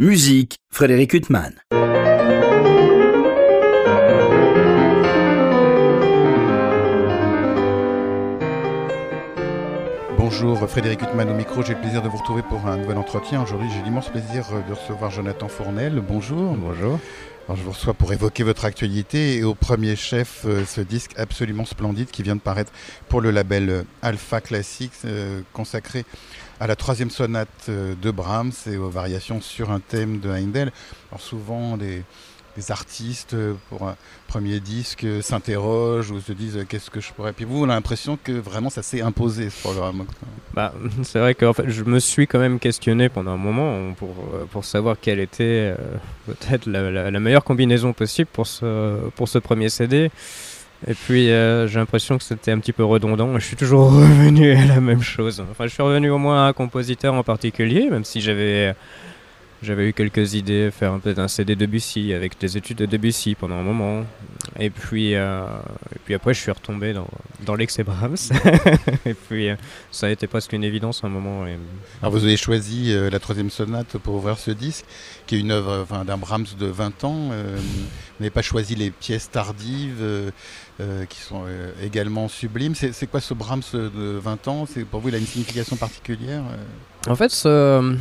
Musique, Frédéric Huttman. Bonjour, Frédéric Huttman au micro. J'ai le plaisir de vous retrouver pour un nouvel entretien. Aujourd'hui, j'ai l'immense plaisir de recevoir Jonathan Fournel. Bonjour. Bonjour. Alors, je vous reçois pour évoquer votre actualité et au premier chef euh, ce disque absolument splendide qui vient de paraître pour le label euh, Alpha Classics euh, consacré à la troisième sonate de Brahms et aux variations sur un thème de Heindel. Alors souvent les, artistes pour un premier disque s'interrogent ou se disent qu'est-ce que je pourrais. Puis vous, on a l'impression que vraiment ça s'est imposé ce programme. Bah, c'est vrai que en fait, je me suis quand même questionné pendant un moment pour, pour savoir quelle était peut-être la, la, la, meilleure combinaison possible pour ce, pour ce premier CD. Et puis euh, j'ai l'impression que c'était un petit peu redondant. Je suis toujours revenu à la même chose. Enfin, je suis revenu au moins à un compositeur en particulier, même si j'avais j'avais eu quelques idées, faire un peu un CD Debussy avec des études de Debussy pendant un moment. Et puis, euh, et puis après, je suis retombé dans, dans l'excès Brahms. et puis, euh, ça a été presque une évidence à un moment. Et... Alors, vous avez choisi euh, la troisième sonate pour ouvrir ce disque, qui est une œuvre enfin, d'un Brahms de 20 ans. Vous n'avez pas choisi les pièces tardives qui sont également sublimes. C'est quoi ce Brahms de 20 ans? Pour vous, il a une signification particulière En fait, ce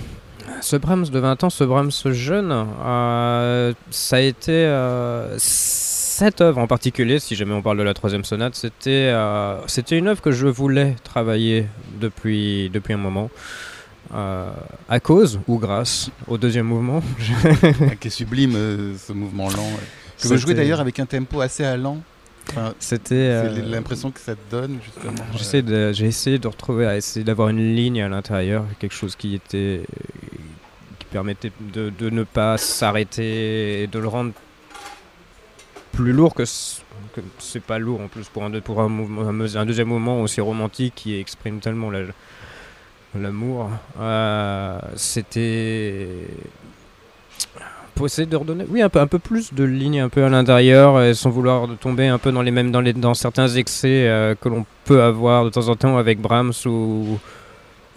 ce Brahms de 20 ans, ce Brahms jeune, euh, ça a été euh, cette œuvre en particulier, si jamais on parle de la troisième sonate, c'était euh, c'était une œuvre que je voulais travailler depuis, depuis un moment. à cause ou grâce au deuxième mouvement. qui est sublime ce mouvement lent. Que vous jouez d'ailleurs avec un tempo assez allant. Enfin, C'était l'impression que ça te donne justement. J'essaie de, j'ai essayé de retrouver, à essayer d'avoir une ligne à l'intérieur, quelque chose qui était permettait de, de ne pas s'arrêter et de le rendre plus lourd que c'est pas lourd en plus pour un, pour un, deuxième moment aussi romantique qui exprime tellement l'amour. Euh, C'était pour essayer de redonner oui un peu un peu plus de lignes un peu à l'intérieur sans vouloir tomber un peu dans les mêmes dans les dans certains excès euh, que l'on peut avoir de temps en temps avec Brahms ou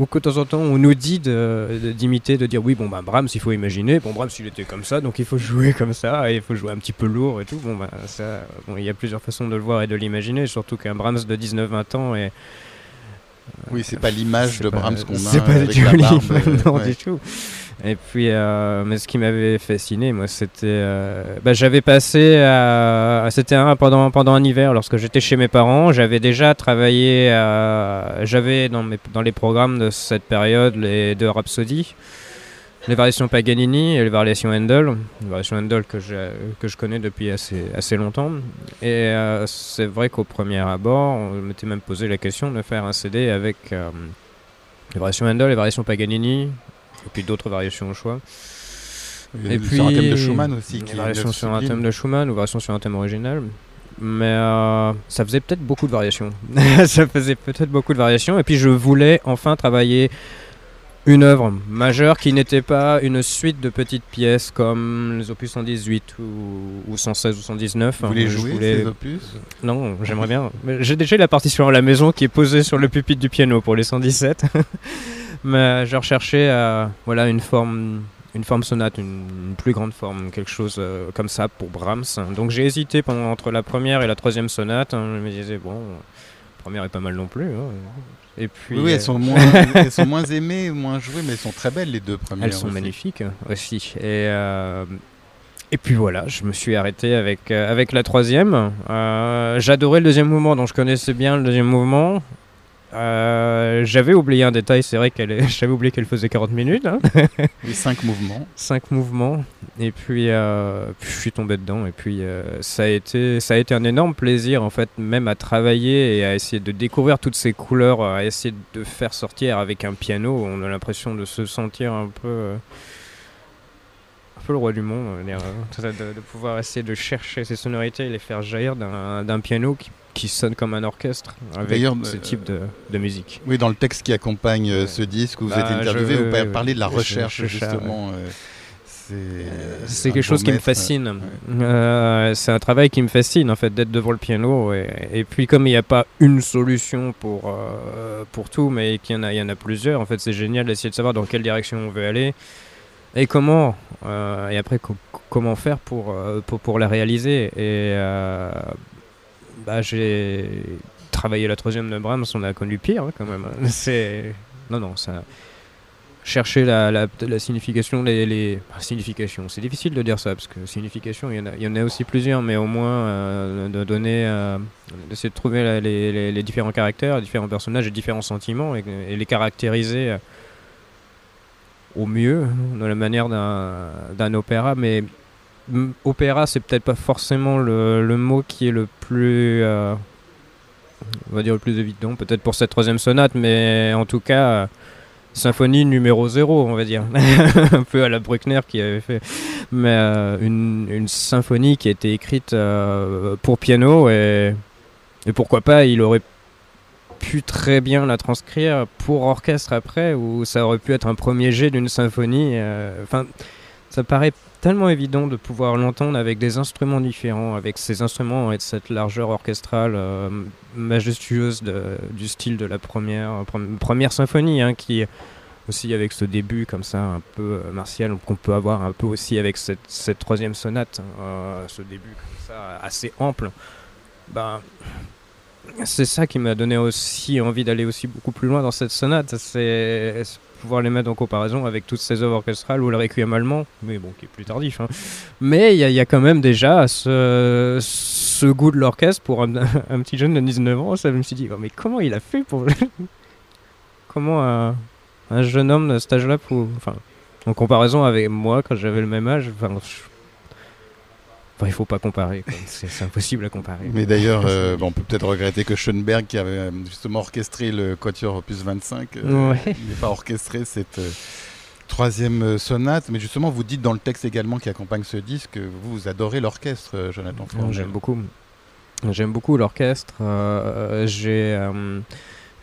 ou que de temps en temps on nous dit d'imiter, de, de, dire oui, bon, bah, Brahms, il faut imaginer, bon, Brahms, il était comme ça, donc il faut jouer comme ça, et il faut jouer un petit peu lourd et tout. Bon, bah, ça, bon, il y a plusieurs façons de le voir et de l'imaginer, surtout qu'un Brahms de 19-20 ans est. Oui, c'est pas l'image de Brahms qu'on a. C'est pas avec du la barbe, non, ouais. du tout. Et puis, euh, mais ce qui m'avait fasciné, moi, c'était. Euh, bah, j'avais passé. à c'était un, pendant, pendant un hiver, lorsque j'étais chez mes parents, j'avais déjà travaillé. à- J'avais dans, mes, dans les programmes de cette période les deux Rhapsody, les variations Paganini et les variations Handel. Les variations Handel que je, que je connais depuis assez, assez longtemps. Et euh, c'est vrai qu'au premier abord, on m'était même posé la question de faire un CD avec euh, les variations Handel, les variations Paganini, et puis d'autres variations au choix. Et, puis sur un thème de Schumann aussi. Une qui variation sur un thème de Schumann ou variation sur un thème original. Mais euh, ça faisait peut-être beaucoup de variations. ça faisait peut-être beaucoup de variations. Et puis je voulais enfin travailler une œuvre majeure qui n'était pas une suite de petites pièces comme les opus 118 ou, ou 116 ou 119. Vous voulez Je jouer voulais- ces opus? Non, j'aimerais bien. J'ai déjà la partition à la maison qui est posée sur le pupitre du piano pour les 117. Mais je recherchais euh, voilà, une forme une forme sonate, une, une plus grande forme, quelque chose euh, comme ça pour Brahms. Donc j'ai hésité pendant, entre la première et la troisième sonate. hein. Je me disais, bon, la première est pas mal non plus. hein. Et puis, Oui, oui, euh, elles sont, moins, elles sont moins aimées, moins jouées, mais elles sont très belles les deux premières. elles sont aussi. magnifiques aussi. Et, euh, et puis voilà, je me suis arrêté avec, euh, avec la troisième. J'adorais le deuxième mouvement, donc je connaissais bien le deuxième mouvement. Euh, j'avais oublié un détail, c'est vrai qu'elle est... j'avais oublié qu'elle faisait 40 minutes, hein. Les cinq mouvements. 5 mouvements, et puis, euh, puis je suis tombé dedans, et puis euh, ça, a été, ça a été un énorme plaisir en fait, même à travailler et à essayer de découvrir toutes ces couleurs, à essayer de faire sortir avec un piano, on a l'impression de se sentir un peu... un peu le roi du monde, euh, de, de pouvoir essayer de chercher ces sonorités et les faire jaillir d'un d'un piano qui, qui sonne comme un orchestre avec ce euh, type de, de musique. Oui, dans le texte qui accompagne euh, Ouais. ce disque où vous Bah, êtes interviewé, vous parlez de la recherche justement. euh, c'est quelque chose qui me fascine. Euh, c'est un travail qui me fascine en fait d'être devant le piano et, et puis comme il n'y a pas une solution pour euh, pour tout, mais qu'il y en a il y en a plusieurs. En fait, c'est génial d'essayer de savoir dans quelle direction on veut aller et comment Euh, et après, co- comment faire pour, pour, pour la réaliser Et bah, j'ai travaillé la troisième de Brahms, on a connu pire hein, quand même. C'est non, non, ça. Chercher la, la, signification, les, les... ah, signification, c'est difficile de dire ça parce que signification, il y en a, y en a aussi plusieurs, mais au moins euh, de donner, euh, d'essayer de trouver les, les- les différents caractères, les différents personnages et différents sentiments et, les caractériser euh, au mieux dans la manière d'un opéra, mais opéra, c'est peut-être pas forcément le, mot qui est le plus, euh, on va dire le plus évident, peut-être pour cette troisième sonate, mais en tout cas, euh, symphonie numéro 0, on va dire, un peu à la Bruckner qui avait fait, mais euh, une, symphonie qui a été écrite pour piano et, et pourquoi pas, il aurait pu très bien la transcrire pour orchestre après, ou ça aurait pu être un premier jet d'une symphonie. Enfin, ça paraît tellement évident de pouvoir l'entendre avec des instruments différents, avec ces instruments et cette largeur orchestrale euh, majestueuse du style de la première, pre- première symphonie, hein, qui aussi avec ce début comme ça un peu euh, martial qu'on peut avoir un peu aussi avec cette, troisième sonate, euh, ce début comme ça assez ample. Ben, c'est ça qui m'a donné aussi envie d'aller aussi beaucoup plus loin dans cette sonate, c'est pouvoir les mettre en comparaison avec toutes ces œuvres orchestrales ou le Requiem allemand, mais bon, qui est plus tardif. hein. Mais il y, a- quand même déjà ce, goût de l'orchestre pour un, petit jeune de 19 ans. Ça, je me suis dit, oh, mais comment il a fait pour. comment un, un jeune homme de cet âge-là, en comparaison avec moi quand j'avais le même âge, je- enfin, il faut pas comparer, c'est impossible à comparer. Mais d'ailleurs, euh, on peut peut-être regretter que Schoenberg, qui avait euh, justement orchestré le Quatuor Opus 25, euh, Ouais. pas orchestré cette euh, troisième sonate. Mais justement, vous dites dans le texte également qui accompagne ce disque, que vous, vous adorez l'orchestre, Jonathan Frangel. J'aime beaucoup. J'aime beaucoup l'orchestre. j'ai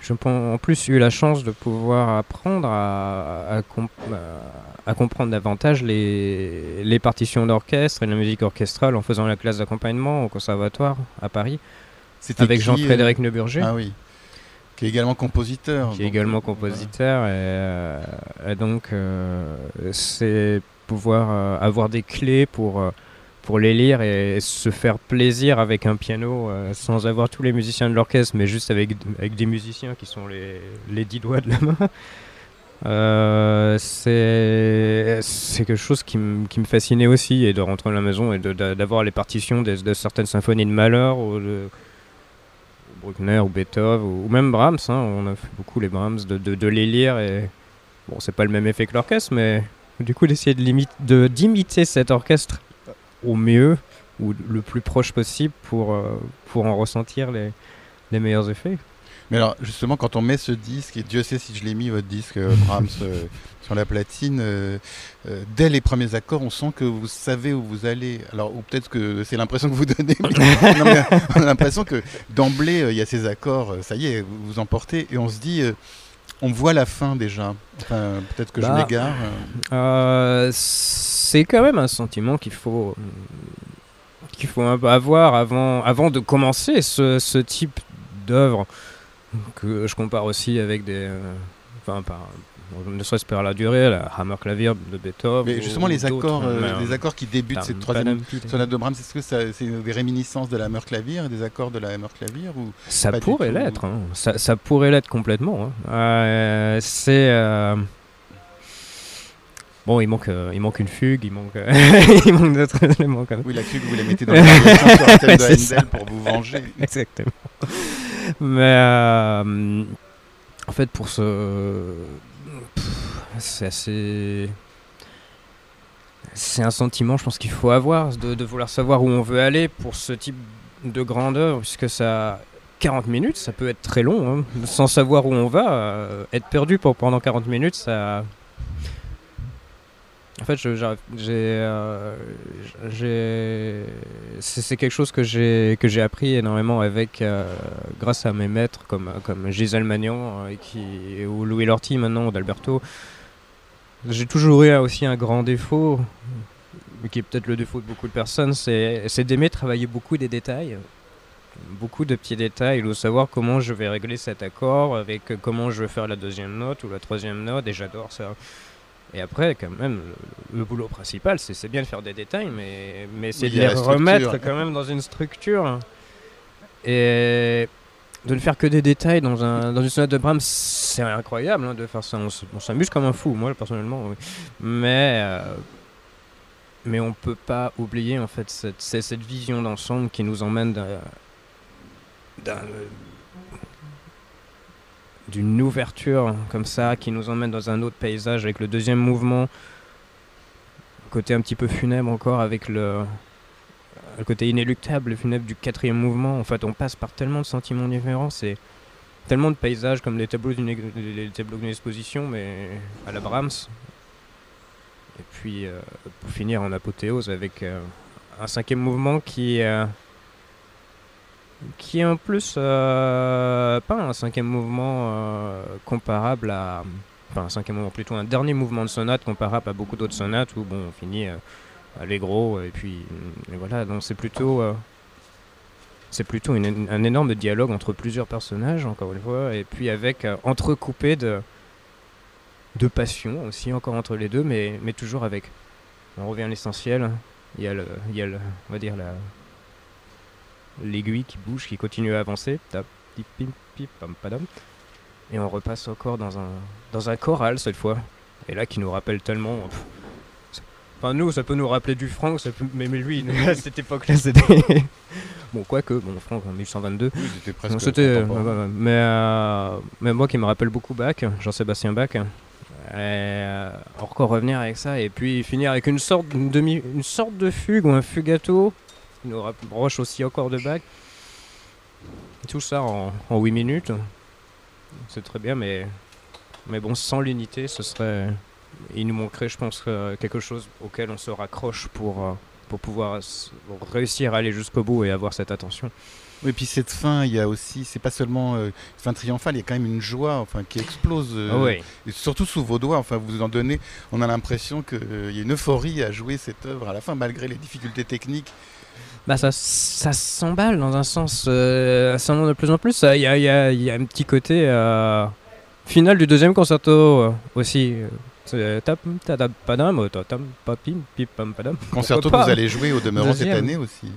je en plus eu la chance de pouvoir apprendre à, à, comp- à- à comprendre davantage les, les partitions d'orchestre et la musique orchestrale en faisant la classe d'accompagnement au conservatoire à Paris C'était avec Jean-Frédéric Neuburger. euh, Ah oui. Qui est également compositeur. qui est également euh, compositeur et, euh, et donc euh, c'est pouvoir avoir des clés pour pour les lire et se faire plaisir avec un piano euh, sans avoir tous les musiciens de l'orchestre mais juste avec, avec des musiciens qui sont les, les dix doigts de la main. Euh, c'est quelque chose qui, me- fascinait aussi et de rentrer à la maison et d'avoir les partitions de, certaines symphonies de Mahler ou de Bruckner ou Beethoven ou, même Brahms hein, on a fait beaucoup les Brahms de, de, les lire et bon c'est pas le même effet que l'orchestre mais du coup d'essayer d'imiter cet orchestre au mieux ou le plus proche possible pour euh, pour en ressentir les les meilleurs effets Mais alors, justement, quand on met ce disque, et Dieu sait si je l'ai mis, votre disque euh, Brahms, euh, sur la platine, dès les premiers accords, on sent que vous savez où vous allez. Alors, ou peut-être que c'est l'impression que vous donnez. mais- non, mais on a l'impression que d'emblée, il y a ces accords, ça y est, vous vous emportez, et on se dit, on voit la fin déjà. Enfin, peut-être que je Bah, m'égare. euh. C'est quand même un sentiment qu'il faut qu'il faut avoir avant avant de commencer ce, ce type d'œuvre que je compare aussi avec des euh, enfin par ne serait-ce par la durée la Hammerklavier de Beethoven Mais justement, les accords, euh, les accords qui débutent cette troisième sonate de Brahms, est-ce que c'est des réminiscences de la Hammerklavier, des accords de la Hammerklavier ou Ça pourrait l'être, hein. ça, ça pourrait l'être complètement. hein. Euh, c'est euh, bon, il manque, il manque une fugue, il manque, il manque d'autres éléments quand même. Oui, la fugue, vous la mettez dans un thème de ça. Handel pour vous venger. Exactement. Mais en fait, pour ce, c'est assez. C'est un sentiment, je pense qu'il faut avoir, de, vouloir savoir où on veut aller pour ce type de grandeur, puisque ça. 40 minutes, ça peut être très long, hein. sans savoir où on va. euh, être perdu pendant 40 minutes, ça. En fait, euh, c'est quelque chose que j'ai que j'ai appris énormément avec, euh, grâce à mes maîtres comme comme Gisèle Magnan et qui ou Louis Lorty maintenant ou d'Alberto. J'ai toujours eu aussi un grand défaut, qui est peut-être le défaut de beaucoup de personnes, c'est d'aimer travailler beaucoup des détails, beaucoup de petits détails, de savoir comment je vais régler cet accord, avec comment je vais faire la deuxième note ou la troisième note, et j'adore ça. Et après, quand même, le, le boulot principal, c'est bien de faire des détails, mais, mais c'est de les remettre quand même dans une structure. Et de ne faire que des détails dans, un, dans une sonate de Brahms, c'est incroyable hein, de faire ça. On, s'amuse comme un fou, moi personnellement. Mais, euh, mais on peut pas oublier en fait cette, cette vision d'ensemble qui nous emmène d'un- d'une ouverture comme ça, qui nous emmène dans un autre paysage avec le deuxième mouvement, côté un petit peu funèbre encore avec le, le côté inéluctable, le funèbre du quatrième mouvement. En fait, on passe par tellement de sentiments différents, c'est tellement de paysages comme les tableaux d'une exposition, mais à la Brahms. Et puis, euh, pour finir en apothéose avec euh, un cinquième mouvement qui, euh, qui est en plus pas un cinquième mouvement comparable à. Enfin, un cinquième mouvement, plutôt un dernier mouvement de sonate comparable à beaucoup d'autres sonates où bon, on finit euh, allegro et puis et voilà. Donc c'est plutôt. euh, c'est plutôt un énorme dialogue entre plusieurs personnages, encore une fois, et puis avec euh, entrecoupé de, de passion aussi, encore entre les deux, mais, mais toujours avec. On revient à l'essentiel. Il y a, le, il y a le, on va dire, la, l'aiguille qui bouge, qui continue à avancer. Et on repasse encore dans un, dans un choral cette fois. Et là, qui nous rappelle tellement. Enfin, nous, ça peut nous rappeler du Franck, ça peut, mais, mais lui, à cette époque-là, c'était. bon, quoique, bon, Franck en 1122. Oui, c'était presque. Donc c'était, euh, mais, euh, mais moi qui me rappelle beaucoup Bach, Jean-Sébastien Bach, et, euh, encore revenir avec ça et puis finir avec une sorte, une demi, une sorte de fugue ou un fugato qui nous rapproche aussi encore de Bach. Tout ça en, en 8 minutes, c'est très bien, mais, mais bon, sans l'unité, ce serait, il nous manquerait, je pense, euh, quelque chose auquel on se raccroche pour, euh, pour pouvoir réussir à aller jusqu'au bout et avoir cette attention. Oui, puis cette fin, il y a aussi, c'est pas seulement euh, fin triomphale, il y a quand même une joie, enfin, qui explose. euh, Ah et surtout sous vos doigts, enfin, vous en donnez. On a l'impression qu'il y a une euphorie à jouer cette œuvre à la fin, malgré les difficultés techniques. Bah ça, ça s'emballe dans un sens euh, ascendant de plus en plus. Il y a, y a- y a un petit côté euh, final du deuxième concerto euh, aussi. Euh, euh. Concerto que vous allez jouer au demeurant cette année aussi.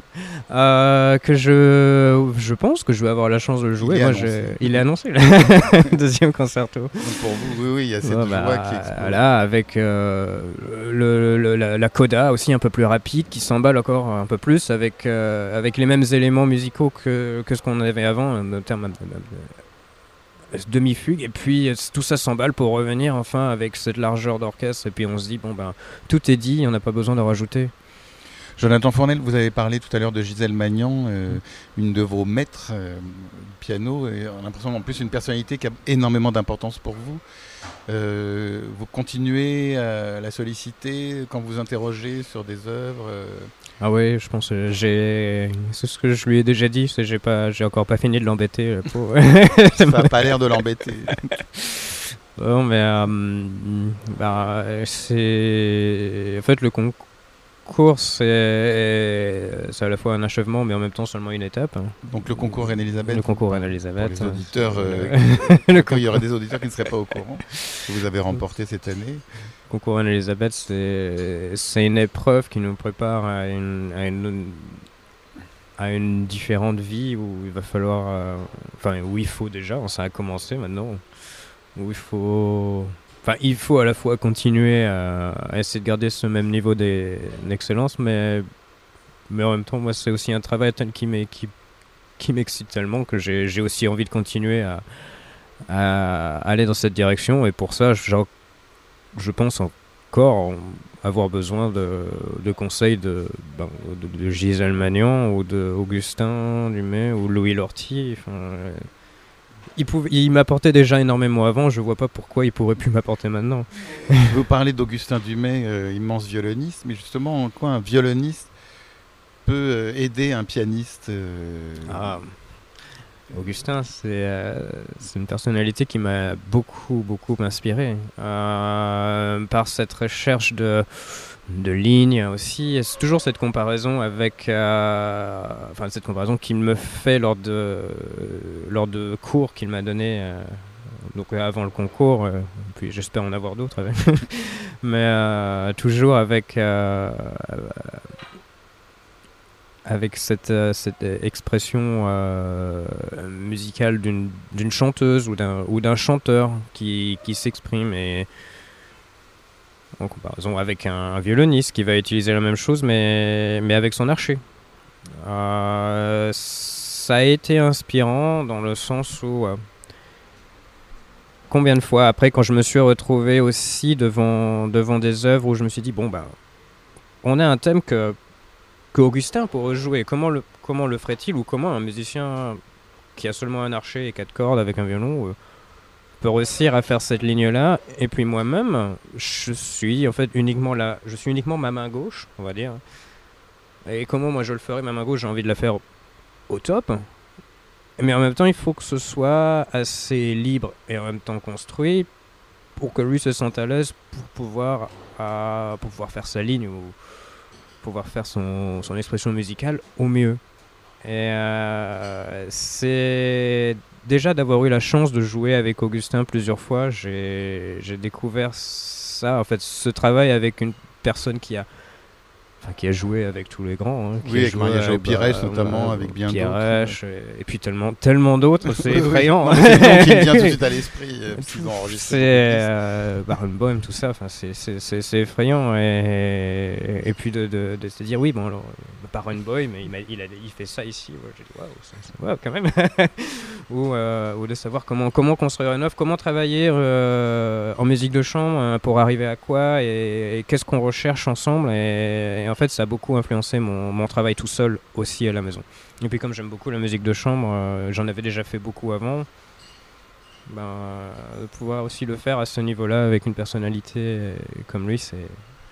Euh, que je, je pense que je vais avoir la chance de le jouer. est Moi, annoncé. j'ai- il est annoncé, le deuxième concerto. Donc pour vous, oui, oui, il y a cette Ouais, joie bah, qui explose. Là, avec euh, le, le- la, la coda aussi un peu plus rapide, qui s'emballe encore un peu plus, avec, euh, avec les mêmes éléments musicaux que, que ce qu'on avait avant, demi-fugue, et puis euh, tout ça s'emballe pour revenir enfin avec cette largeur d'orchestre, et puis on se dit, bon ben, tout est dit, on n'a pas besoin de rajouter. Jonathan Fournel, vous avez parlé tout à l'heure de Gisèle Magnan, euh, une de vos maîtres euh, piano, et on a l'impression en plus une personnalité qui a énormément d'importance pour vous. Vous continuez à la solliciter quand vous interrogez sur des œuvres. Euh, Ah oui, je pense que j'ai... C'est ce que je lui ai déjà dit, c'est que j'ai pas... j'ai encore pas fini de l'embêter. le pauvre. ça n'a pas l'air de l'embêter. Non, mais euh, bah, c'est en fait le concours, c'est c'est à la fois un achèvement, mais en même temps seulement une étape. Donc le concours Reine-Elisabeth. Le concours pour Reine-Elisabeth. les auditeurs, euh, le il y aura des auditeurs qui ne seraient pas au courant, que vous avez remporté cette année. Concours Reine-Elisabeth, c'est une épreuve qui nous prépare à une, à une différente vie où il va falloir, euh, enfin où il faut déjà, ça a commencé maintenant, où il faut, enfin il faut à la fois continuer à, essayer de garder ce même niveau d'e- d'excellence, mais mais en même temps moi c'est aussi un travail qui m'excite tellement que j'ai aussi envie de continuer à, aller dans cette direction et pour ça je pense encore avoir besoin de, de conseils de, ben, de, de Gisèle Magnan ou de Augustin Dumay ou Louis Lortie. Enfin, euh, il, pouvait- il m'apportait déjà énormément avant, je vois pas pourquoi il pourrait plus m'apporter maintenant. Vous parlez d'Augustin Dumay, euh, immense violoniste, mais justement, en quoi un violoniste peut euh, aider un pianiste euh, Ah. Augustin, c'est euh, c'est une personnalité qui m'a beaucoup, beaucoup inspiré euh, par cette recherche de, lignes aussi. C'est toujours cette comparaison avec, euh, enfin cette comparaison qu'il me fait lors de, lors de cours qu'il m'a donné donc avant le concours, puis j'espère en avoir d'autres. Mais toujours avec avec cette, cette expression musicale d'une chanteuse ou d'un chanteur qui, s'exprime et en comparaison avec un, violoniste qui va utiliser la même chose mais, avec son archer. Euh, ça a été inspirant dans le sens où euh, combien de fois après quand je me suis retrouvé aussi devant, des œuvres où je me suis dit bon ben on a un thème que, que Augustin pourrait jouer comment le, comment le ferait-il ou comment un musicien qui a seulement un archer et quatre cordes avec un violon euh, peut réussir à faire cette ligne-là? Et puis moi-même, je suis en fait uniquement là, je suis uniquement ma main gauche, on va dire. Et comment moi je le ferai, ma main gauche, j'ai envie de la faire au top. Mais en même temps, il faut que ce soit assez libre et en même temps construit pour que lui se sente à l'aise pour pouvoir, pour pouvoir faire sa ligne ou pouvoir faire son, son expression musicale au mieux. Et euh, c'est déjà d'avoir eu la chance de jouer avec Augustin plusieurs fois, j'ai découvert ça, en fait, ce travail avec une personne qui a Enfin, qui a joué avec tous les grands. Hein, oui, avec Maria Pires notamment, avec bien d'autres. et, puis tellement, tellement d'autres, c'est effrayant. C'est qui me vient tout de suite à l'esprit, euh, C'est euh, Barenboim, tout ça, c'est effrayant. Et, et, puis de, de, de, se dire, oui, bon, alors, Barenboim, il, il, a, il fait ça ici. J'ai dit, waouh, quand même. ou, euh, ou, de savoir comment, comment construire une œuvre, comment travailler euh, en musique de chambre euh, pour arriver à quoi et, qu'est-ce qu'on recherche ensemble. et en fait, ça a beaucoup influencé mon, mon, travail tout seul aussi à la maison. Et puis, comme j'aime beaucoup la musique de chambre, euh, j'en avais déjà fait beaucoup avant. Ben, de pouvoir aussi le faire à ce niveau-là avec une personnalité comme lui, c'est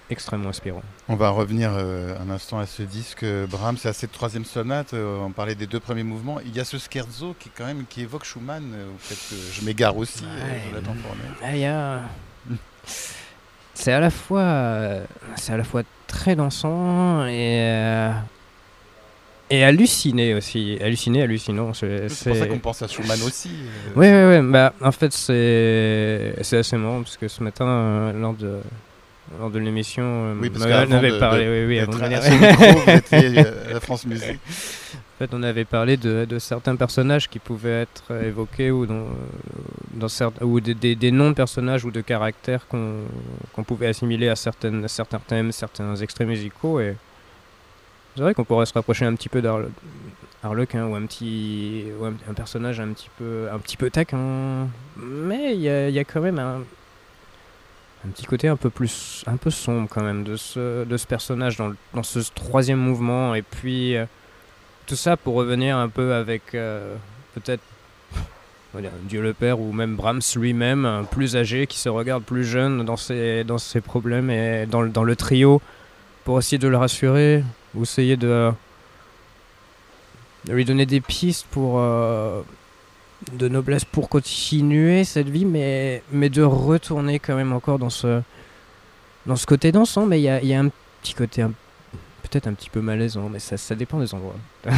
extrêmement inspirant. On va revenir euh, un instant à ce disque Brahms, c'est à cette troisième sonate. Euh, on parlait des deux premiers mouvements. Il y a ce scherzo qui quand même qui évoque Schumann. En fait, je m'égare aussi. Il y a c'est à la fois c'est à la fois très dansant et euh, et halluciné aussi halluciné hallucinant c'est pour ça qu'on pense à Schumann aussi euh. oui oui oui bah en fait c'est c'est assez marrant parce que ce matin euh, lors de lors de l'émission oui, on avait parlé. oui, oui, avant de venir. à la France Musique. En fait, on avait parlé de, de, certains personnages qui pouvaient être évoqués ou, dans, dans ou des, des, noms de personnages ou de caractères qu'on pouvait assimiler à certaines, certains thèmes, certains extraits musicaux. Et c'est vrai qu'on pourrait se rapprocher un petit peu d'Arlequin ou un petit ou un, personnage un petit peu un petit peu taquin, mais il y a, quand même un, un petit côté un peu plus un peu sombre quand même de ce, de ce personnage dans, dans ce troisième mouvement. Et puis euh, tout ça pour revenir un peu avec euh, peut-être Dieu le Père ou même Brahms lui-même, plus âgé, qui se regarde plus jeune dans ses, dans ses problèmes et dans, dans le trio pour essayer de le rassurer ou essayer de, lui donner des pistes pour euh, de noblesse pour continuer cette vie, mais, mais de retourner quand même encore dans ce, dans ce côté dansant. Mais il y a, y a, un petit côté peut-être un petit peu malaisant, mais ça, ça dépend des endroits.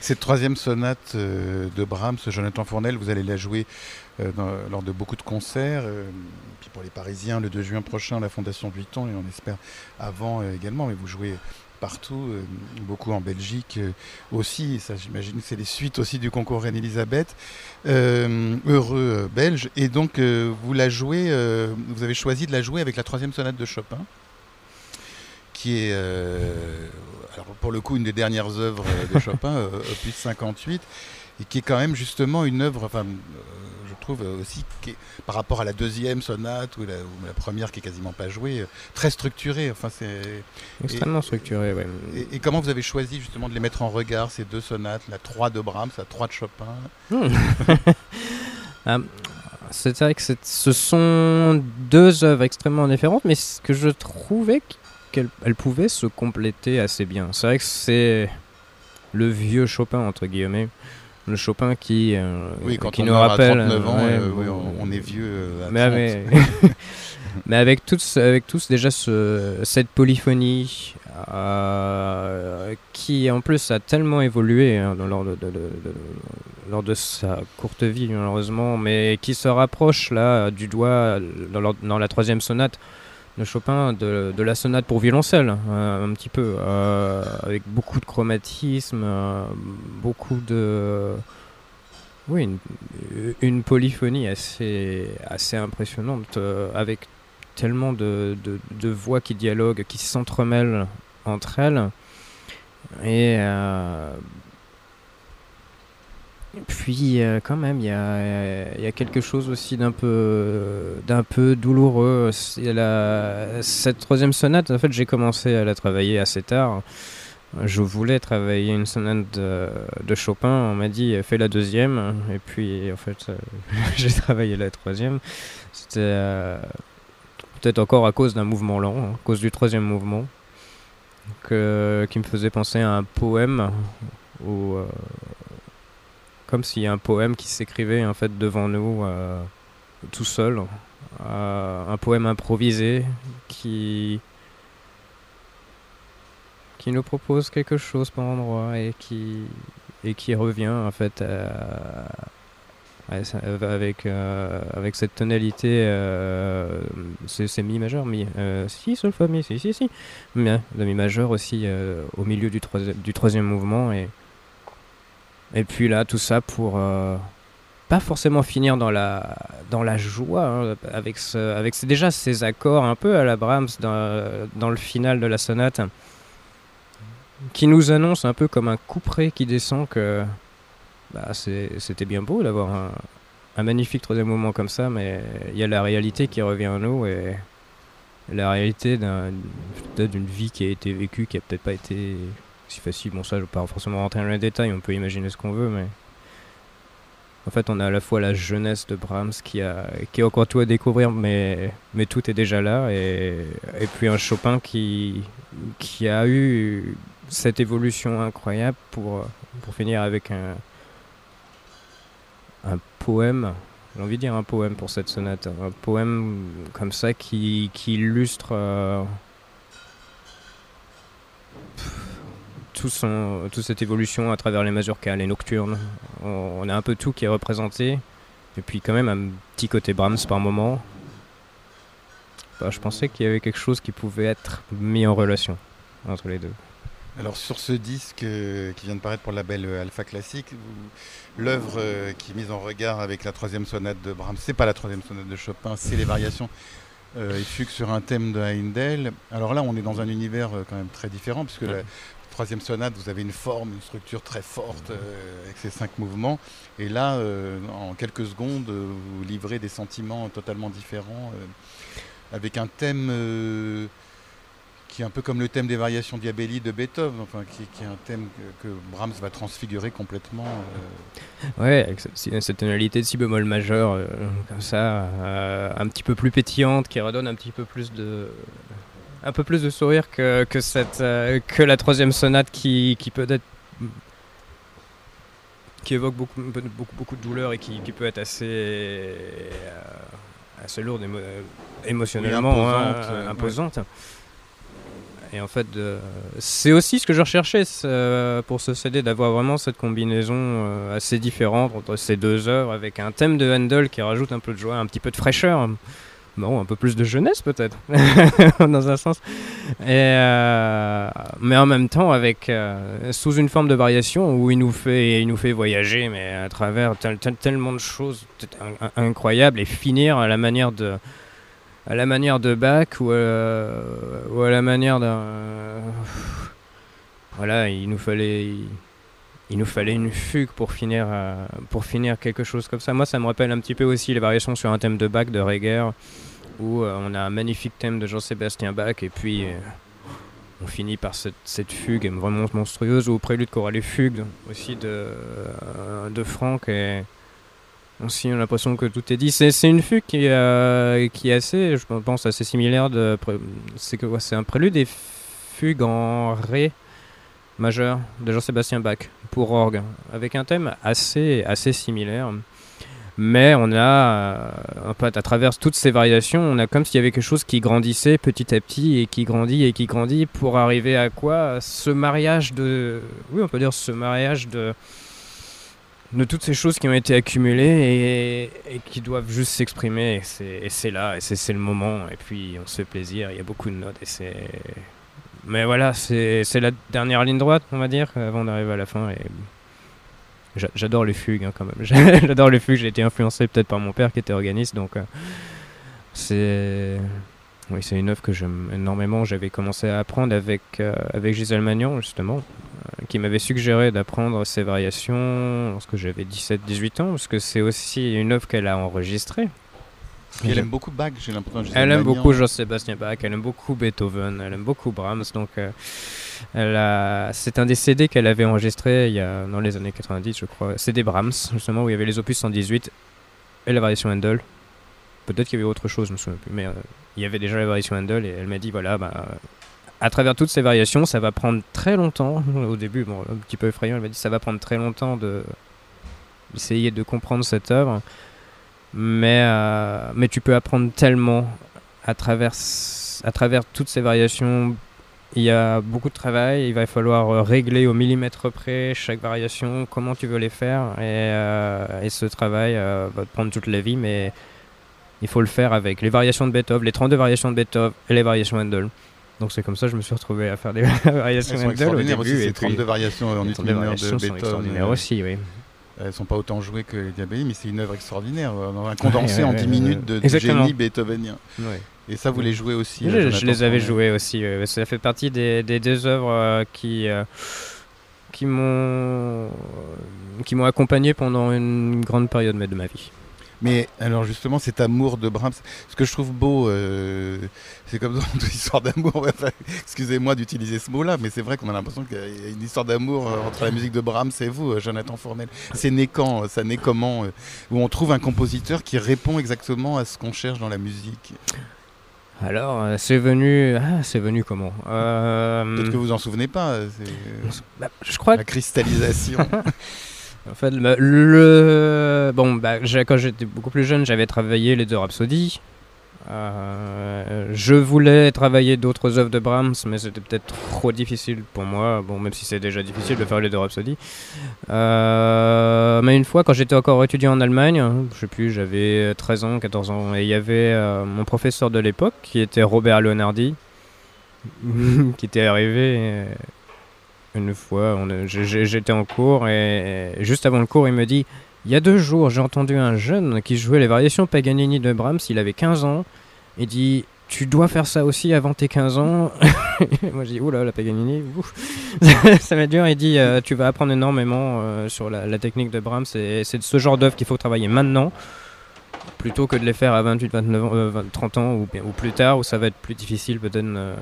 Cette troisième sonate euh, de Brahms, Jonathan Fournel, vous allez la jouer euh, lors de beaucoup de concerts. Euh, puis pour les Parisiens, le 2 juin prochain, la Fondation Vuitton, et on espère avant également, mais vous jouez partout, beaucoup en Belgique aussi. ça, j'imagine, c'est les suites aussi du concours Reine-Elisabeth. heureux belge. Et donc, vous la jouez, vous avez choisi de la jouer avec la troisième sonate de Chopin qui est euh, alors pour le coup une des dernières œuvres de Chopin, euh, opus 58, et qui est quand même justement une œuvre, enfin, euh, trouve aussi, qui par rapport à la deuxième sonate ou la, première qui est quasiment pas jouée, très structurée. Enfin, c'est extrêmement structuré. Ouais. Et, comment vous avez choisi justement de les mettre en regard ces deux sonates, la 3 de Brahms, la 3 de Chopin? Hmm. ah, C'est vrai que ce sont deux œuvres extrêmement différentes, mais ce que je trouvais qu'elle elle pouvait se compléter assez bien. C'est vrai que c'est le vieux Chopin, entre guillemets. Le Chopin qui, euh, oui, quand qui on nous rappelle. À 39 ans, euh, on, est vieux. Euh, à mais, Mais avec tous, avec tous déjà ce, cette polyphonie euh, qui en plus a tellement évolué hein, lors, de, lors, de, sa courte vie malheureusement, mais qui se rapproche là du doigt dans, dans la troisième sonate de Chopin de, la sonate pour violoncelle, hein, un petit peu, euh, avec beaucoup de chromatisme, euh, beaucoup de... Oui, une, polyphonie assez, assez impressionnante, euh, avec tellement de, voix qui dialoguent, qui s'entremêlent entre elles. Et puis euh, quand même, il y a, quelque chose aussi d'un peu, d'un peu douloureux. Cette troisième sonate, en fait, j'ai commencé à la travailler assez tard. Je voulais travailler une sonate de, Chopin. On m'a dit fais la deuxième, et puis en fait, euh, j'ai travaillé la troisième. C'était euh, peut-être encore à cause d'un mouvement lent, à cause du troisième mouvement, que, qui me faisait penser à un poème où comme s'il y a un poème qui s'écrivait en fait devant nous euh, tout seul, euh, un poème improvisé qui qui nous propose quelque chose par endroit et qui et qui revient en fait avec euh, avec cette tonalité c'est mi majeur mi si sol fa mi si si si. Mais mi majeur aussi au milieu du, du troisième mouvement et et puis là, tout ça pour euh, pas forcément finir dans la, dans la joie, hein, avec, avec déjà ces accords un peu à la Brahms dans, le final de la sonate, qui nous annonce un peu comme un couperet qui descend que bah, c'était bien beau d'avoir un, un, magnifique troisième moment comme ça, mais il y a la réalité qui revient à nous et la réalité d'une vie qui a été vécue, qui a peut-être pas été si facile. Bon, ça, je ne vais pas forcément rentrer dans les détails, on peut imaginer ce qu'on veut, mais. En fait, on a à la fois la jeunesse de Brahms qui a, qui a encore tout à découvrir, mais, mais tout est déjà là, et, et puis un Chopin qui, qui a eu cette évolution incroyable pour, pour finir avec un, un poème, j'ai envie de dire un poème pour cette sonate, un poème comme ça qui, qui illustre. Euh, tout son, toute cette évolution à travers les mazurkas, les nocturnes. On, a un peu tout qui est représenté. Et puis quand même un petit côté Brahms par moment. Bah, je pensais qu'il y avait quelque chose qui pouvait être mis en relation entre les deux. Alors sur ce disque euh, qui vient de paraître pour le label euh, Alpha Classique, l'œuvre euh, qui est mise en regard avec la troisième sonate de Brahms, c'est pas la troisième sonate de Chopin, c'est les variations et fugues sur un thème de Heindel. Alors là, on est dans un univers quand même très différent puisque la, troisième sonate, vous avez une forme, une structure très forte euh, avec ces cinq mouvements. Et là, euh, en quelques secondes, euh, vous livrez des sentiments totalement différents, avec un thème qui est un peu comme le thème des variations diabelli de Beethoven, enfin, qui, est un thème que, Brahms va transfigurer complètement. Ouais, avec cette, tonalité de si bémol majeur, comme ça, un petit peu plus pétillante, qui redonne un petit peu plus de un peu plus de sourire que, que, cette, euh, que la troisième sonate qui, qui peut être qui évoque beaucoup, beaucoup, beaucoup de douleur et qui, qui peut être assez, euh, assez lourde émotionnellement, imposante. Hein, et en fait, c'est aussi ce que je recherchais pour ce CD, d'avoir vraiment cette combinaison euh, assez différente entre ces deux œuvres, avec un thème de Handel qui rajoute un peu de joie, un petit peu de fraîcheur un peu plus de jeunesse peut-être, dans un sens. Euh, mais en même temps, avec euh, sous une forme de variation où il nous fait, il nous fait voyager, mais à travers tellement de choses incroyables et finir à la manière de, à la manière de Bach ou, euh, à la manière d'un, voilà, il nous fallait nous fallait une fugue pour finir, pour finir quelque chose comme ça. Moi, ça me rappelle un petit peu aussi les variations sur un thème de Bach de Reger, où euh, on a un magnifique thème de Jean-Sébastien Bach et puis euh, on finit par cette, fugue vraiment monstrueuse, ou au prélude qu'aura les fugues aussi de, euh, de Franck. Et aussi, on a l'impression que tout est dit. C'est, une fugue qui, est assez, je pense, assez similaire. C'est, c'est un prélude des fugues en Ré majeur de Jean-Sébastien Bach pour orgue, avec un thème assez, assez similaire. Mais on a, en fait, à travers toutes ces variations, on a comme s'il y avait quelque chose qui grandissait petit à petit et qui grandit et qui grandit pour arriver à quoi? Ce mariage de, oui, on peut dire ce mariage de de toutes ces choses qui ont été accumulées et, qui doivent juste s'exprimer. Et c'est là, et c'est le moment. Et puis on se fait plaisir, il y a beaucoup de notes. Et c'est... Mais voilà, c'est la dernière ligne droite, on va dire, avant d'arriver à la fin. J'adore les fugues hein, quand même. j'adore les fugues, j'ai été influencé peut-être par mon père qui était organiste. Donc euh, c'est... Oui, c'est une œuvre que j'aime énormément. J'avais commencé à apprendre avec, euh, avec Gisèle Magnan, justement, euh, qui m'avait suggéré d'apprendre ces variations lorsque j'avais 17-18 ans, parce que c'est aussi une œuvre qu'elle a enregistrée. Elle aime beaucoup Bach, j'ai l'impression. Elle aime beaucoup Jean-Sébastien Bach, elle aime beaucoup Beethoven, elle aime beaucoup Brahms. Donc, euh, elle a... c'est un des CD qu'elle avait enregistré il y a, dans les années 90, je crois. CD Brahms, justement, où il y avait les opus 118 et la variation Handel. Peut-être qu'il y avait autre chose, je me souviens plus. Mais il y avait déjà la variation Handel et elle m'a dit voilà, bah, à travers toutes ces variations, ça va prendre très longtemps. Au début, bon, un petit peu effrayant, elle m'a dit ça va prendre très longtemps de d'essayer de comprendre cette œuvre, mais euh, mais tu peux apprendre tellement à travers à travers toutes ces variations. Il y a beaucoup de travail, il va falloir régler au millimètre près chaque variation, comment tu veux les faire, et, euh, et ce travail euh, va te prendre toute la vie, mais il faut le faire avec les variations de Beethoven, les 32 variations de Beethoven et les variations Handel. Donc c'est comme ça que je me suis retrouvé à faire des variations Handel au début. Aussi, 32 variations en une de Beethoven. Euh, aussi, oui. Elles sont pas autant jouées que les Diabelli, mais c'est une œuvre extraordinaire, euh, un condensé en 10 minutes de, génie beethovenien. Et ça, vous les jouez aussi Je, je les avais jouées aussi. Ça fait partie des, des deux œuvres euh, qui qui m'ont qui m'ont accompagné pendant une grande période de ma vie. Mais alors justement, cet amour de Brahms, ce que je trouve beau, euh, c'est comme dans une histoire d'amour. Excusez-moi d'utiliser ce mot-là, mais c'est vrai qu'on a l'impression qu'il y a une histoire d'amour euh, entre la musique de Brahms et vous, euh, Jonathan Fournel. C'est né quand Ça naît comment Où on trouve un compositeur qui répond exactement à ce qu'on cherche dans la musique alors, c'est venu, ah, c'est venu comment Peut-être que vous en souvenez pas. Bah, je crois. La cristallisation. En fait, le, bon, bah, quand j'étais beaucoup plus jeune, j'avais travaillé les deux Rhapsodies. Euh, je voulais travailler d'autres œuvres de Brahms, mais c'était peut-être trop difficile pour moi. Bon, même si c'est déjà difficile de faire les deux Rhapsodies. Euh, mais une fois, quand j'étais encore étudiant en Allemagne, je sais plus, j'avais 13 ans, 14 ans, et il y avait euh, mon professeur de l'époque qui était Robert Leonardi, qui était arrivé une fois, j'étais en cours et, juste avant le cours, il me dit Il y a deux jours, j'ai entendu un jeune qui jouait les variations Paganini de Brahms, il avait 15 ans. Il dit Tu dois faire ça aussi avant tes 15 ans. Moi, je dis Oula, la Paganini, ça va dur. Il dit euh, Tu vas apprendre énormément euh, sur la, technique de Brahms et c'est ce genre d'œuvre qu'il faut travailler maintenant plutôt que de les faire à 28, 29, 30 ans ou, ou, plus tard où ça va être plus difficile peut-être euh,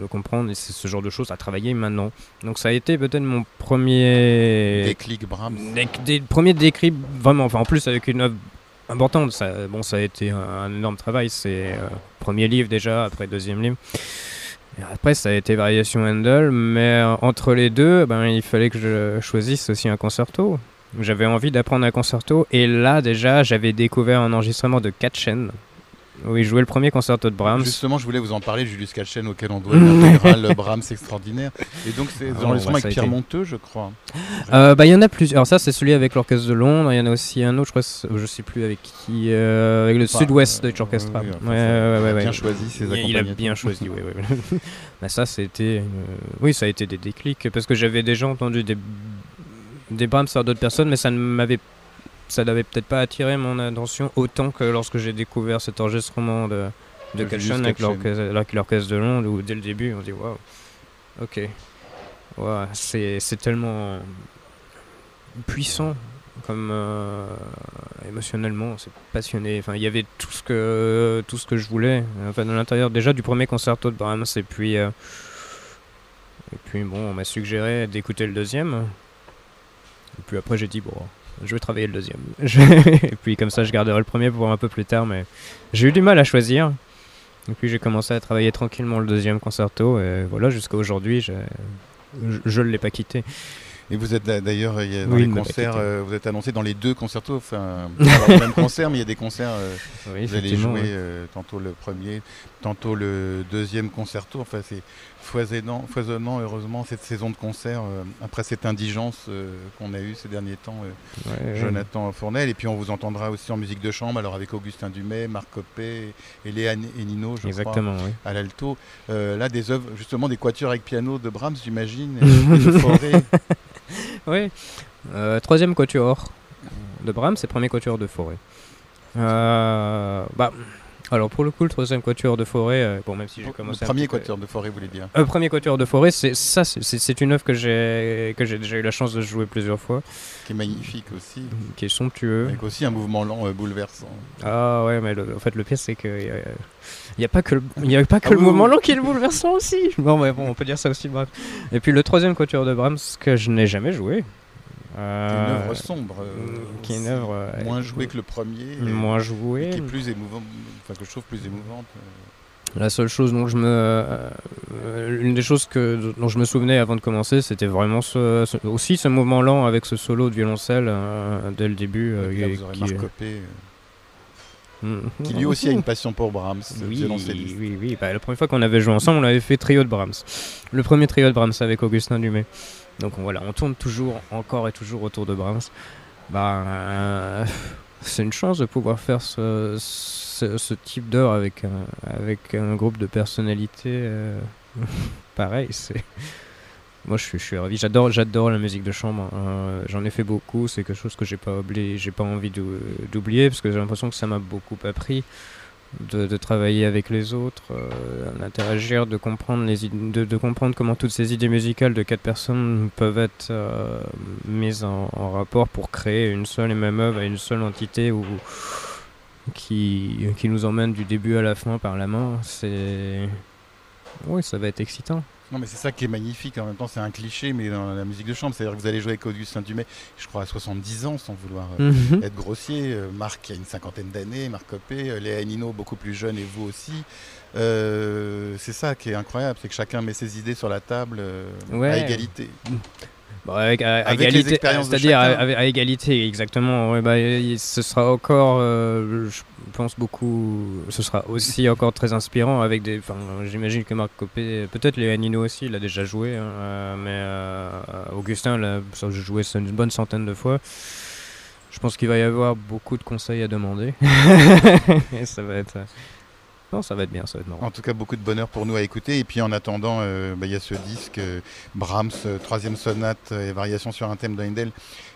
de comprendre et c'est ce genre de choses à travailler maintenant. Donc ça a été peut-être mon premier déclic Brahms. Des, premiers déclics vraiment, enfin en plus avec une œuvre importante. Ça, bon, ça a été un, énorme travail. C'est euh, premier livre déjà, après deuxième livre. Et après, ça a été Variation Handel, mais euh, entre les deux, ben, il fallait que je choisisse aussi un concerto. J'avais envie d'apprendre un concerto et là déjà j'avais découvert un enregistrement de Katchen où il jouait le premier concerto de Brahms. Justement, je voulais vous en parler, Julius Katchen, auquel on doit l'intégrale Brahms extraordinaire. Et donc, c'est ah, l'enregistrement avec Pierre Monteux, je crois. Euh, bah, il y en a plusieurs. Alors, ça, c'est celui avec l'Orchestre de Londres. Il y en a aussi un autre, je crois, je sais plus avec qui, euh, avec le Sud-Ouest Deutsche Orchestra. ouais, ouais, ouais, il a bien choisi ses Il a bien choisi, oui. oui. bah, ça, c'était. Oui, ça a été des déclics parce que j'avais déjà entendu des des Brahms sur d'autres personnes, mais ça ne m'avait ça n'avait peut-être pas attiré mon attention autant que lorsque j'ai découvert cet enregistrement de, de avec l'orchestre de Londres, où dès le début on dit waouh, ok, wow, c'est tellement puissant comme euh, émotionnellement, c'est passionné. Enfin, il y avait tout ce que tout ce que je voulais. Enfin, dans l'intérieur déjà du premier concerto de Brahms, et puis euh, et puis bon, on m'a suggéré d'écouter le deuxième. Et puis après, j'ai dit, bon, je vais travailler le deuxième. et puis comme ça, je garderai le premier pour un peu plus tard, mais j'ai eu du mal à choisir. Et puis j'ai commencé à travailler tranquillement le deuxième concerto, et voilà, jusqu'à aujourd'hui, je ne l'ai pas quitté. Et vous êtes d'ailleurs, dans Oui, les concerts, euh, vous êtes annoncé dans les deux concertos, enfin, pas le même concert, mais il y a des concerts, euh, Oui, vous allez jouer ouais. euh, tantôt le premier, tantôt le deuxième concerto, enfin c'est foisonnant, foisonnant heureusement cette saison de concerts, euh, après cette indigence euh, qu'on a eue ces derniers temps, euh, Ouais, ouais. Jonathan Fournel, et puis on vous entendra aussi en musique de chambre, alors avec Augustin Dumay, Marc Copé et Léa et Nino, je crois oui. à l'alto. Là, des œuvres, justement, des quatuors avec piano de Brahms, j'imagine, et de. Oui. Troisième quatuor de Brahms, c'est premier quatuor de Forêt. Bah, alors pour le coup, le troisième quatuor de Forêt, euh, bon même si j'ai Le commencé un premier quatuor de Fauré, vous voulez dire. Euh, premier quatuor de Forêt, c'est ça, c'est- une œuvre que j'ai que j'ai déjà eu la chance de jouer plusieurs fois, Qui est magnifique aussi. qui est somptueux. Avec aussi un mouvement lent euh, bouleversant. Ah ouais, mais le- en fait le pire c'est que il n'y a pas que le, y a pas que Ah le oui, mouvement oui. lent qui est le bouleversant aussi. Bon, mais bon, on peut dire ça aussi. Bref. Et puis le troisième quatuor de Brahms que je n'ai jamais joué. Une Euh, œuvre sombre. euh, qui est une aussi. œuvre euh, Moins jouée que le premier. moins jouée. qui est plus émouvante, enfin que je trouve plus émouvante. euh. La seule chose dont je me, euh, euh, une des choses que dont je me souvenais avant de commencer, c'était vraiment ce, ce- aussi ce mouvement lent avec ce solo de violoncelle euh, dès le début. euh, là, qui- vous aurez qui- Marc Copé, euh, Mm. qui lui aussi a une passion pour Brahms, Oui, oui, oui. Bah, la première fois qu'on avait joué ensemble, on avait fait trio de Brahms. Le premier trio de Brahms avec Augustin Dumay. Donc on- voilà, on tourne toujours, encore et toujours autour de Brahms. Bah, euh, c'est une chance de pouvoir faire ce, type d'heure avec un, avec un groupe de personnalités euh, pareil. C'est moi je suis, ravi. J'adore, j'adore la musique de chambre. Euh, J'en ai fait beaucoup. C'est quelque chose que j'ai pas oublié, j'ai pas envie d'ou- d'oublier parce que j'ai l'impression que ça m'a beaucoup appris de, travailler avec les autres, euh, d'interagir, de comprendre les de, de comprendre comment toutes ces idées musicales de quatre personnes peuvent être euh, mises en, rapport pour créer une seule et même œuvre une seule entité qui, qui nous emmène du début à la fin par la main. C'est oui, ça va être excitant. Non, mais c'est ça qui est magnifique. En même temps, c'est un cliché, mais dans la musique de chambre, c'est-à-dire que vous allez jouer avec Augustin Dumay, je crois à 70 ans, sans vouloir euh, Mhm. être grossier. Euh, Marc qui a une cinquantaine d'années, Marc Copé, euh, Léa Nino beaucoup plus jeunes et vous aussi. Euh, c'est ça qui est incroyable, c'est que chacun met ses idées sur la table à égalité. Bon, avec, à, à Avec égalité, c'est-à-dire à, à- à égalité, exactement. Ouais, bah, ce sera encore, euh, je pense beaucoup, ce sera aussi encore très inspirant avec des. J'imagine que Marc Copé, peut-être les Nino aussi, il a déjà joué, hein, euh, mais euh, Augustin, là, ça, j'ai joué ça une bonne centaine de fois. Je pense qu'il va y avoir beaucoup de conseils à demander. Et ça va être. Ça va être bien, ça va être. En tout cas, beaucoup de bonheur pour nous à écouter. Et puis en attendant, euh, bah, il y a ce disque euh, Brahms, euh, troisième sonate et variation sur un thème d'Heindel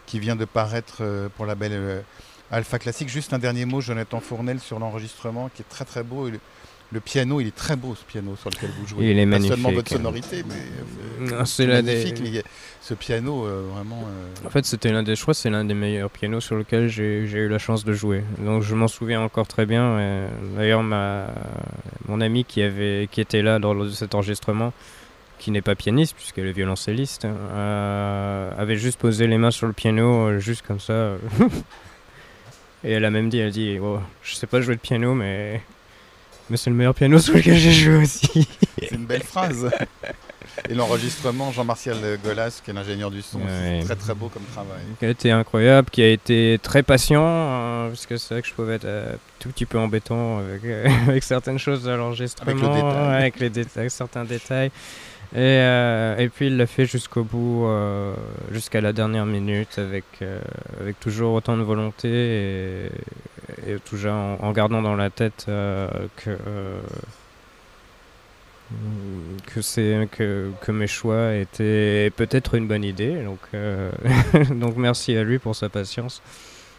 qui vient de paraître pour la belle Alpha Classique. Juste un dernier mot, Jonathan Fournel, sur l'enregistrement qui est très très beau. Le piano, il est très beau ce piano sur lequel vous jouez. Il est Pas magnifique. seulement votre sonorité, mais euh, Non, c'est des- magnifique. mais a ce piano, euh, vraiment. euh, En fait, c'était l'un des, que c'est l'un des meilleurs pianos sur lequel j'ai eu la chance de jouer. Donc, je m'en souviens encore très bien. D'ailleurs, ma, mon ami qui avait, qui était là lors de cet enregistrement, qui n'est pas pianiste puisqu'elle est violoncelliste, avait juste posé les mains sur le piano, juste comme ça. Et elle a même dit, elle dit, oh, je sais pas jouer de piano, mais mais c'est le meilleur piano sur lequel j'ai joué aussi. c'est une belle phrase. Et l'enregistrement, Jean-Martial Golas, qui est l'ingénieur du son, Ouais. c'est très très beau comme travail. qui a été incroyable, qui a été très patient, euh, parce que c'est vrai que je pouvais être euh, tout petit peu embêtant avec, euh, avec certaines choses de l'enregistrement, Avec le détail. avec, les déta- avec certains détails. Et, euh, et puis il l'a fait jusqu'au bout, euh, jusqu'à la dernière minute, avec, euh, avec toujours autant de volonté et, et toujours en, en gardant dans la tête euh, que, euh, que, c'est, que, que mes choix étaient peut-être une bonne idée. Donc, euh, donc merci à lui pour sa patience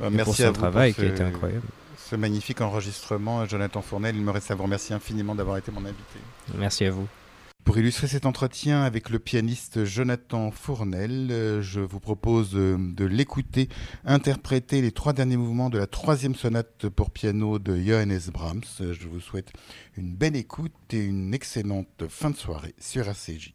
Euh, et Merci pour à son vous pour travail qui ce- a été incroyable. ce magnifique enregistrement. Jonathan Fournel, il me reste à vous remercier infiniment d'avoir été mon invité. Merci à vous. Pour illustrer cet entretien avec le pianiste Jonathan Fournel, euh, je vous propose euh, de l'écouter interpréter les trois derniers mouvements de la troisième sonate pour piano de Johannes Brahms. Euh, Je vous souhaite une belle écoute et une excellente fin de soirée sur RCJ.